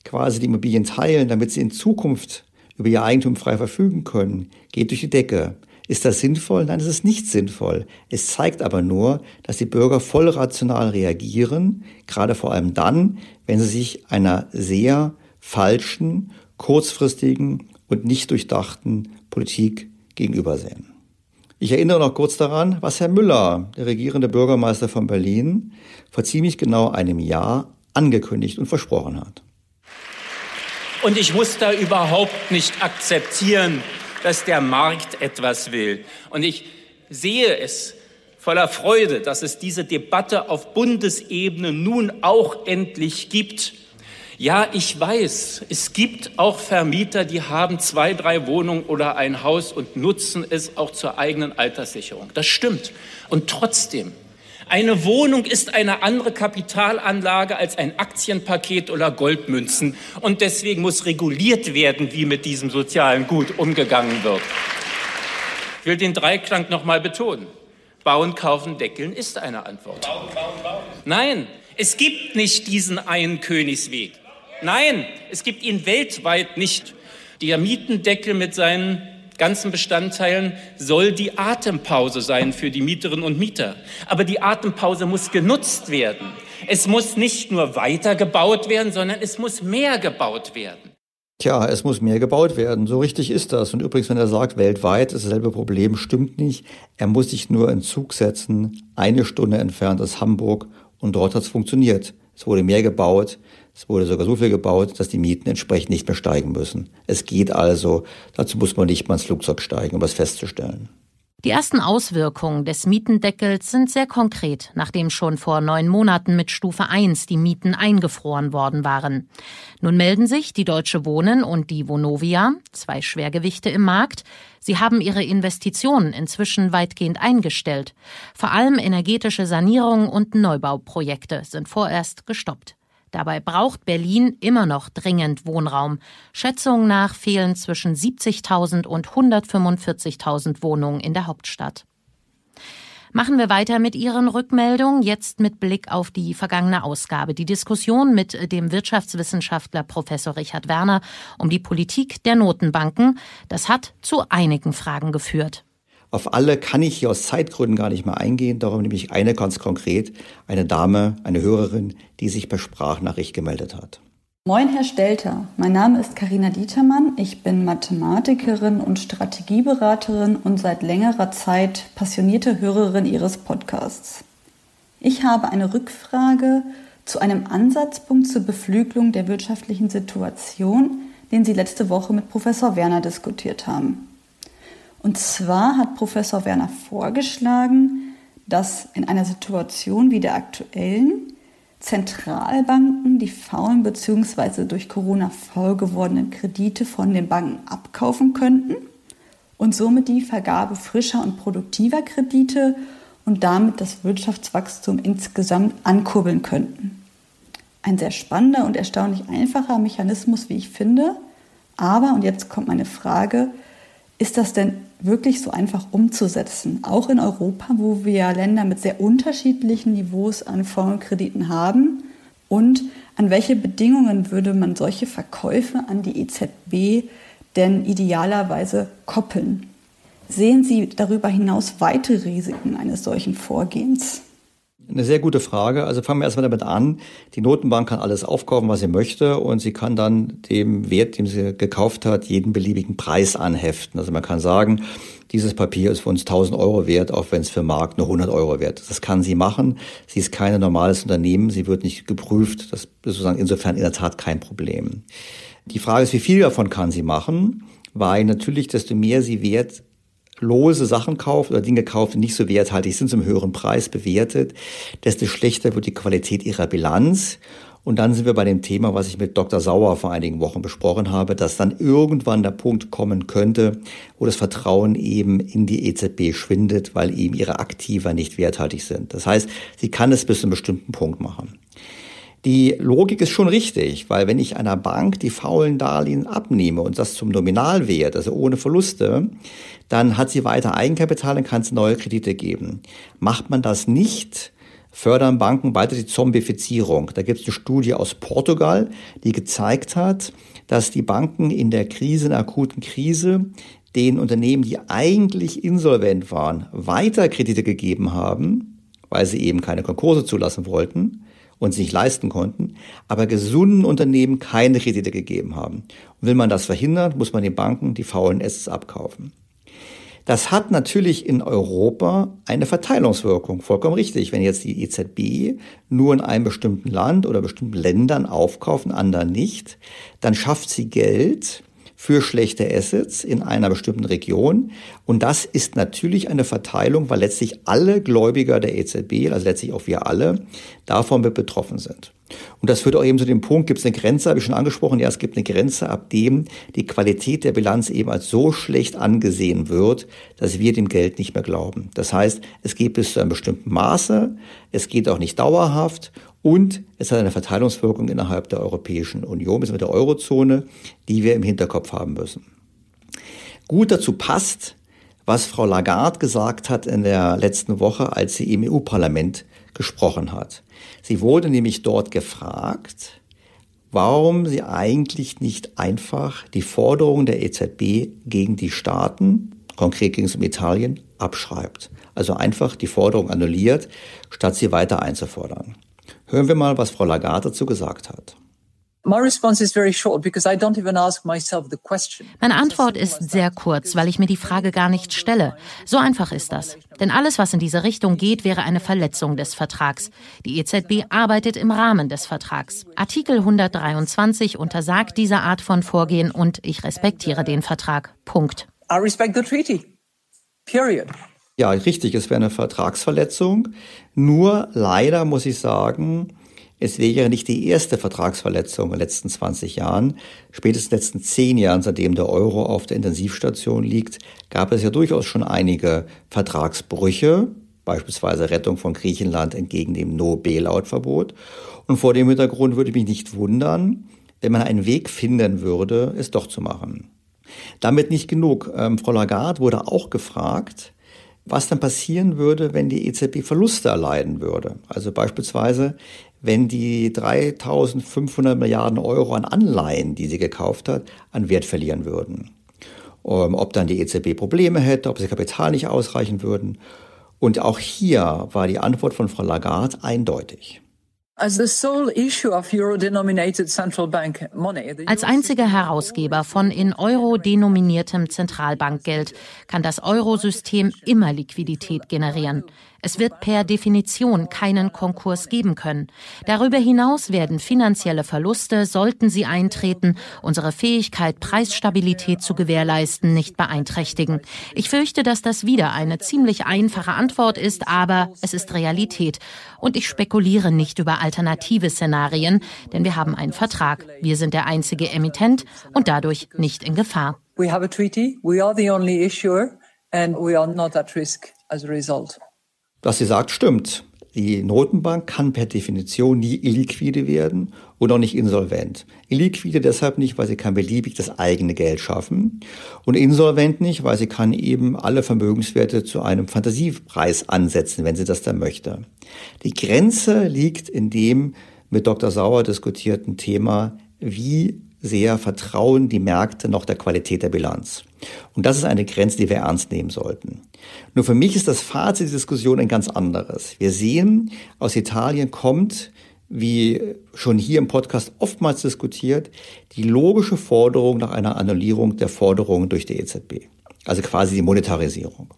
quasi die Immobilien teilen, damit sie in Zukunft über ihr Eigentum frei verfügen können, geht durch die Decke. Ist das sinnvoll? Nein, es ist nicht sinnvoll. Es zeigt aber nur, dass die Bürger voll rational reagieren, gerade vor allem dann, wenn sie sich einer sehr falschen, kurzfristigen und nicht durchdachten Politik gegenübersehen. Ich erinnere noch kurz daran, was Herr Müller, der regierende Bürgermeister von Berlin, vor ziemlich genau einem Jahr angekündigt und versprochen hat. Und ich muss da überhaupt nicht akzeptieren, dass der Markt etwas will. Und ich sehe es voller Freude, dass es diese Debatte auf Bundesebene nun auch endlich gibt. Ja, ich weiß, es gibt auch Vermieter, die haben zwei, drei Wohnungen oder ein Haus und nutzen es auch zur eigenen Alterssicherung. Das stimmt. Und trotzdem Eine Wohnung ist eine andere Kapitalanlage als ein Aktienpaket oder Goldmünzen. Und deswegen muss reguliert werden, wie mit diesem sozialen Gut umgegangen wird. Ich will den Dreiklang noch mal betonen. Bauen, kaufen, deckeln ist eine Antwort. Bauen, bauen, bauen. Nein, es gibt nicht diesen einen Königsweg. Nein, es gibt ihn weltweit nicht. Der Mietendeckel mit seinen ganzen Bestandteilen soll die Atempause sein für die Mieterinnen und Mieter. Aber die Atempause muss genutzt werden. Es muss nicht nur weiter gebaut werden, sondern es muss mehr gebaut werden. Tja, es muss mehr gebaut werden. So richtig ist das. Und übrigens, wenn er sagt, weltweit ist dasselbe Problem, stimmt nicht. Er muss sich nur in Zug setzen. Eine Stunde entfernt ist Hamburg und dort hat es funktioniert. Es wurde mehr gebaut. Es wurde sogar so viel gebaut, dass die Mieten entsprechend nicht mehr steigen müssen. Es geht also. Dazu muss man nicht mal ins Flugzeug steigen, um das festzustellen. Die ersten Auswirkungen des Mietendeckels sind sehr konkret, nachdem schon vor neun Monaten mit Stufe 1 die Mieten eingefroren worden waren. Nun melden sich die Deutsche Wohnen und die Vonovia, zwei Schwergewichte im Markt. Sie haben ihre Investitionen inzwischen weitgehend eingestellt. Vor allem energetische Sanierungen und Neubauprojekte sind vorerst gestoppt. Dabei braucht Berlin immer noch dringend Wohnraum. Schätzungen nach fehlen zwischen 70.000 und 145.000 Wohnungen in der Hauptstadt. Machen wir weiter mit Ihren Rückmeldungen, jetzt mit Blick auf die vergangene Ausgabe. Die Diskussion mit dem Wirtschaftswissenschaftler Professor Richard Werner um die Politik der Notenbanken, das hat zu einigen Fragen geführt. Auf alle kann ich hier aus Zeitgründen gar nicht mehr eingehen. Darum nehme ich eine ganz konkret, eine Dame, eine Hörerin, die sich per Sprachnachricht gemeldet hat. Moin, Herr Stelter. Mein Name ist Karina Dietermann. Ich bin Mathematikerin und Strategieberaterin und seit längerer Zeit passionierte Hörerin Ihres Podcasts. Ich habe eine Rückfrage zu einem Ansatzpunkt zur Beflügelung der wirtschaftlichen Situation, den Sie letzte Woche mit Professor Werner diskutiert haben. Und zwar hat Professor Werner vorgeschlagen, dass in einer Situation wie der aktuellen Zentralbanken die faulen bzw. durch Corona faul gewordenen Kredite von den Banken abkaufen könnten und somit die Vergabe frischer und produktiver Kredite und damit das Wirtschaftswachstum insgesamt ankurbeln könnten. Ein sehr spannender und erstaunlich einfacher Mechanismus, wie ich finde. Aber, und jetzt kommt meine Frage, ist das denn wirklich so einfach umzusetzen? Auch in Europa, wo wir Länder mit sehr unterschiedlichen Niveaus an Fondskrediten haben. Und an welche Bedingungen würde man solche Verkäufe an die EZB denn idealerweise koppeln? Sehen Sie darüber hinaus weitere Risiken eines solchen Vorgehens? Eine sehr gute Frage. Also fangen wir erstmal damit an. Die Notenbank kann alles aufkaufen, was sie möchte und sie kann dann dem Wert, den sie gekauft hat, jeden beliebigen Preis anheften. Also man kann sagen, dieses Papier ist für uns 1000 Euro wert, auch wenn es für Markt nur 100 Euro wert ist. Das kann sie machen. Sie ist kein normales Unternehmen. Sie wird nicht geprüft. Das ist sozusagen insofern in der Tat kein Problem. Die Frage ist, wie viel davon kann sie machen? Weil natürlich, desto mehr sie wert lose Sachen kauft oder Dinge kauft, die nicht so werthaltig sind, zum höheren Preis bewertet, desto schlechter wird die Qualität ihrer Bilanz. Und dann sind wir bei dem Thema, was ich mit Dr. Sauer vor einigen Wochen besprochen habe, dass dann irgendwann der Punkt kommen könnte, wo das Vertrauen eben in die EZB schwindet, weil eben ihre Aktiva nicht werthaltig sind. Das heißt, sie kann es bis zu einem bestimmten Punkt machen. Die Logik ist schon richtig, weil wenn ich einer Bank die faulen Darlehen abnehme und das zum Nominalwert, also ohne Verluste, dann hat sie weiter Eigenkapital und kann es neue Kredite geben. Macht man das nicht, fördern Banken weiter die Zombifizierung. Da gibt es eine Studie aus Portugal, die gezeigt hat, dass die Banken in der Krise, in der akuten Krise, den Unternehmen, die eigentlich insolvent waren, weiter Kredite gegeben haben, weil sie eben keine Konkurse zulassen wollten und sich leisten konnten, aber gesunden Unternehmen keine Kredite gegeben haben. Und will man das verhindern, muss man den Banken die faulen Assets abkaufen. Das hat natürlich in Europa eine Verteilungswirkung. Vollkommen richtig. Wenn jetzt die EZB nur in einem bestimmten Land oder bestimmten Ländern aufkauft, in anderen nicht, dann schafft sie Geld für schlechte Assets in einer bestimmten Region. Und das ist natürlich eine Verteilung, weil letztlich alle Gläubiger der EZB, also letztlich auch wir alle, davon betroffen sind. Und das führt auch eben zu dem Punkt, gibt es eine Grenze, habe ich schon angesprochen, ja, es gibt eine Grenze, ab dem die Qualität der Bilanz eben als so schlecht angesehen wird, dass wir dem Geld nicht mehr glauben. Das heißt, es geht bis zu einem bestimmten Maße, es geht auch nicht dauerhaft und es hat eine Verteilungswirkung innerhalb der Europäischen Union, bis mit der Eurozone, die wir im Hinterkopf haben müssen. Gut dazu passt, was Frau Lagarde gesagt hat in der letzten Woche, als sie im EU-Parlament gesprochen hat. Sie wurde nämlich dort gefragt, warum sie eigentlich nicht einfach die Forderungen der EZB gegen die Staaten, konkret gegen Italien, abschreibt. Also einfach die Forderung annulliert, statt sie weiter einzufordern. Hören wir mal, was Frau Lagarde dazu gesagt hat. Meine Antwort ist sehr kurz, weil ich mir die Frage gar nicht stelle. So einfach ist das. Denn alles, was in diese Richtung geht, wäre eine Verletzung des Vertrags. Die EZB arbeitet im Rahmen des Vertrags. Artikel 123 untersagt diese Art von Vorgehen und ich respektiere den Vertrag. Punkt. I respect the treaty. Period. Ja, richtig, es wäre eine Vertragsverletzung. Nur leider muss ich sagen, es wäre nicht die erste Vertragsverletzung in den letzten 20 Jahren. Spätestens in den letzten zehn Jahren, seitdem der Euro auf der Intensivstation liegt, gab es ja durchaus schon einige Vertragsbrüche, beispielsweise Rettung von Griechenland entgegen dem No-Bailout-Verbot. Und vor dem Hintergrund würde ich mich nicht wundern, wenn man einen Weg finden würde, es doch zu machen. Damit nicht genug. Ähm, Frau Lagarde wurde auch gefragt, was dann passieren würde, wenn die EZB Verluste erleiden würde. Also beispielsweise, wenn die 3500 Milliarden Euro an Anleihen, die sie gekauft hat, an Wert verlieren würden. Ähm, ob dann die EZB Probleme hätte, ob sie Kapital nicht ausreichen würden. Und auch hier war die Antwort von Frau Lagarde eindeutig. Als einziger Herausgeber von in Euro denominiertem Zentralbankgeld kann das Eurosystem immer Liquidität generieren. Es wird per Definition keinen Konkurs geben können. Darüber hinaus werden finanzielle Verluste, sollten sie eintreten, unsere Fähigkeit, Preisstabilität zu gewährleisten, nicht beeinträchtigen. Ich fürchte, dass das wieder eine ziemlich einfache Antwort ist, aber es ist Realität. Und ich spekuliere nicht über alternative Szenarien, denn wir haben einen Vertrag. Wir sind der einzige Emittent und dadurch nicht in Gefahr. We have a treaty. We are the only issuer and we are not at risk as a result. Was sie sagt, stimmt. Die Notenbank kann per Definition nie illiquide werden und auch nicht insolvent. Illiquide deshalb nicht, weil sie kann beliebig das eigene Geld schaffen und insolvent nicht, weil sie kann eben alle Vermögenswerte zu einem Fantasiepreis ansetzen, wenn sie das dann möchte. Die Grenze liegt in dem mit Dr. Sauer diskutierten Thema, wie sehr vertrauen die Märkte noch der Qualität der Bilanz. Und das ist eine Grenze, die wir ernst nehmen sollten. Nur für mich ist das Fazit der Diskussion ein ganz anderes. Wir sehen, aus Italien kommt, wie schon hier im Podcast oftmals diskutiert, die logische Forderung nach einer Annullierung der Forderungen durch die EZB. Also quasi die Monetarisierung.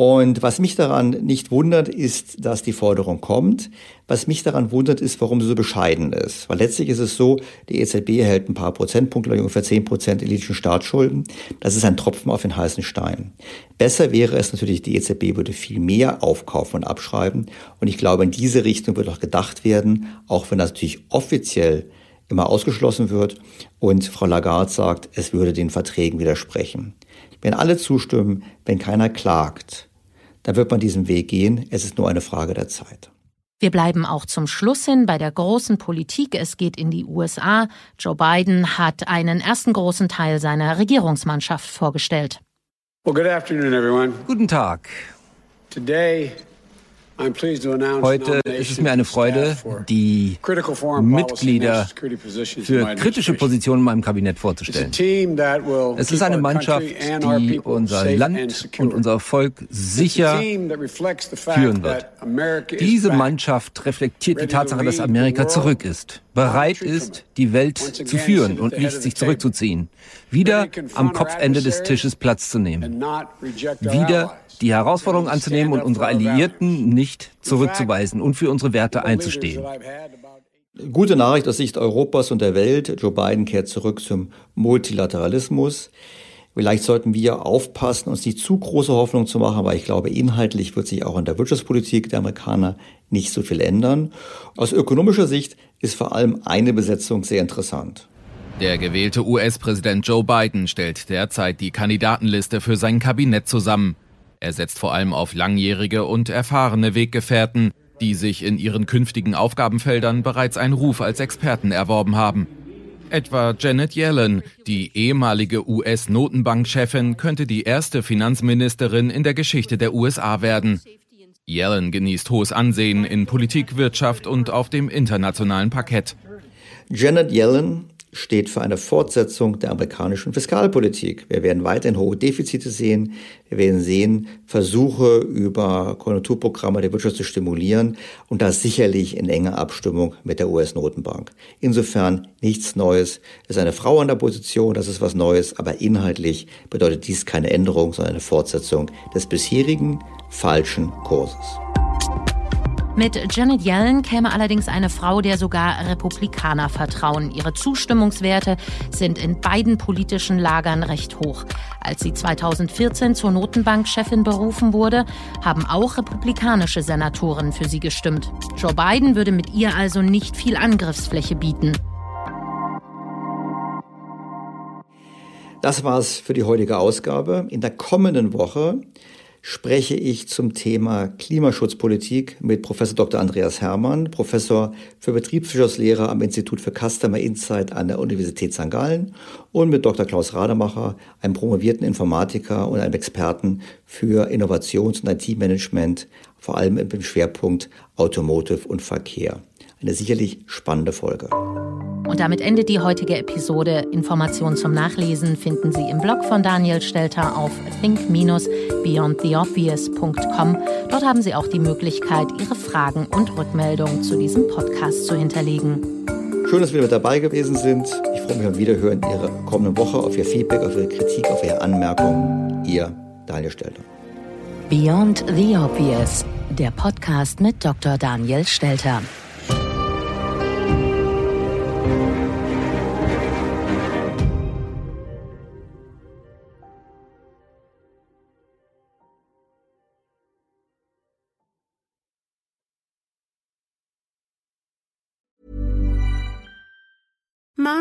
Und was mich daran nicht wundert, ist, dass die Forderung kommt. Was mich daran wundert, ist, warum sie so bescheiden ist. Weil letztlich ist es so, die EZB hält ein paar Prozentpunkte, ungefähr zehn Prozent elitischen Staatsschulden. Das ist ein Tropfen auf den heißen Stein. Besser wäre es natürlich, die EZB würde viel mehr aufkaufen und abschreiben. Und ich glaube, in diese Richtung wird auch gedacht werden, auch wenn das natürlich offiziell immer ausgeschlossen wird. Und Frau Lagarde sagt, es würde den Verträgen widersprechen. Wenn alle zustimmen, wenn keiner klagt, dann wird man diesen Weg gehen. Es ist nur eine Frage der Zeit. Wir bleiben auch zum Schluss hin bei der großen Politik. Es geht in die USA. Joe Biden hat einen ersten großen Teil seiner Regierungsmannschaft vorgestellt. Well, good afternoon, everyone. Guten Tag. Today Heute ist es mir eine Freude, die Mitglieder für kritische Positionen in meinem Kabinett vorzustellen. Es ist eine Mannschaft, die unser Land und unser Volk sicher führen wird. Diese Mannschaft reflektiert die Tatsache, dass Amerika zurück ist, bereit ist, die Welt zu führen und nicht sich zurückzuziehen, wieder am Kopfende des Tisches Platz zu nehmen, wieder die Herausforderung anzunehmen und unsere Alliierten nicht zurückzuweisen und für unsere Werte einzustehen. Gute Nachricht aus Sicht Europas und der Welt. Joe Biden kehrt zurück zum Multilateralismus. Vielleicht sollten wir aufpassen, uns nicht zu große Hoffnung zu machen, weil ich glaube, inhaltlich wird sich auch in der Wirtschaftspolitik der Amerikaner nicht so viel ändern. Aus ökonomischer Sicht ist vor allem eine Besetzung sehr interessant. Der gewählte US-Präsident Joe Biden stellt derzeit die Kandidatenliste für sein Kabinett zusammen. Er setzt vor allem auf langjährige und erfahrene Weggefährten, die sich in ihren künftigen Aufgabenfeldern bereits einen Ruf als Experten erworben haben. Etwa Janet Yellen, die ehemalige US-Notenbankchefin, könnte die erste Finanzministerin in der Geschichte der USA werden. Yellen genießt hohes Ansehen in Politik, Wirtschaft und auf dem internationalen Parkett. Janet Yellen steht für eine Fortsetzung der amerikanischen Fiskalpolitik. Wir werden weiterhin hohe Defizite sehen. Wir werden sehen Versuche über Konjunkturprogramme der Wirtschaft zu stimulieren und das sicherlich in enger Abstimmung mit der US-Notenbank. Insofern nichts Neues. Es ist eine Frau an der Position, das ist was Neues, aber inhaltlich bedeutet dies keine Änderung, sondern eine Fortsetzung des bisherigen falschen Kurses. Mit Janet Yellen käme allerdings eine Frau, der sogar Republikaner vertrauen. Ihre Zustimmungswerte sind in beiden politischen Lagern recht hoch. Als sie 2014 zur Notenbankchefin berufen wurde, haben auch republikanische Senatoren für sie gestimmt. Joe Biden würde mit ihr also nicht viel Angriffsfläche bieten. Das war's für die heutige Ausgabe. In der kommenden Woche spreche ich zum Thema Klimaschutzpolitik mit Professor Dr. Andreas Hermann, Professor für Betriebswirtschaftslehre am Institut für Customer Insight an der Universität St. Gallen und mit Dr. Klaus Rademacher, einem promovierten Informatiker und einem Experten für Innovations- und IT-Management, vor allem im Schwerpunkt Automotive und Verkehr. Eine sicherlich spannende Folge. Und damit endet die heutige Episode. Informationen zum Nachlesen finden Sie im Blog von Daniel Stelter auf think-beyondtheobvious.com. Dort haben Sie auch die Möglichkeit, Ihre Fragen und Rückmeldungen zu diesem Podcast zu hinterlegen. Schön, dass Sie mit dabei gewesen sind. Ich freue mich am Wiederhören Ihre kommende Woche, auf Ihr Feedback, auf Ihre Kritik, auf Ihre Anmerkungen. Ihr Daniel Stelter. Beyond the Obvious, der Podcast mit Dr. Daniel Stelter. Mama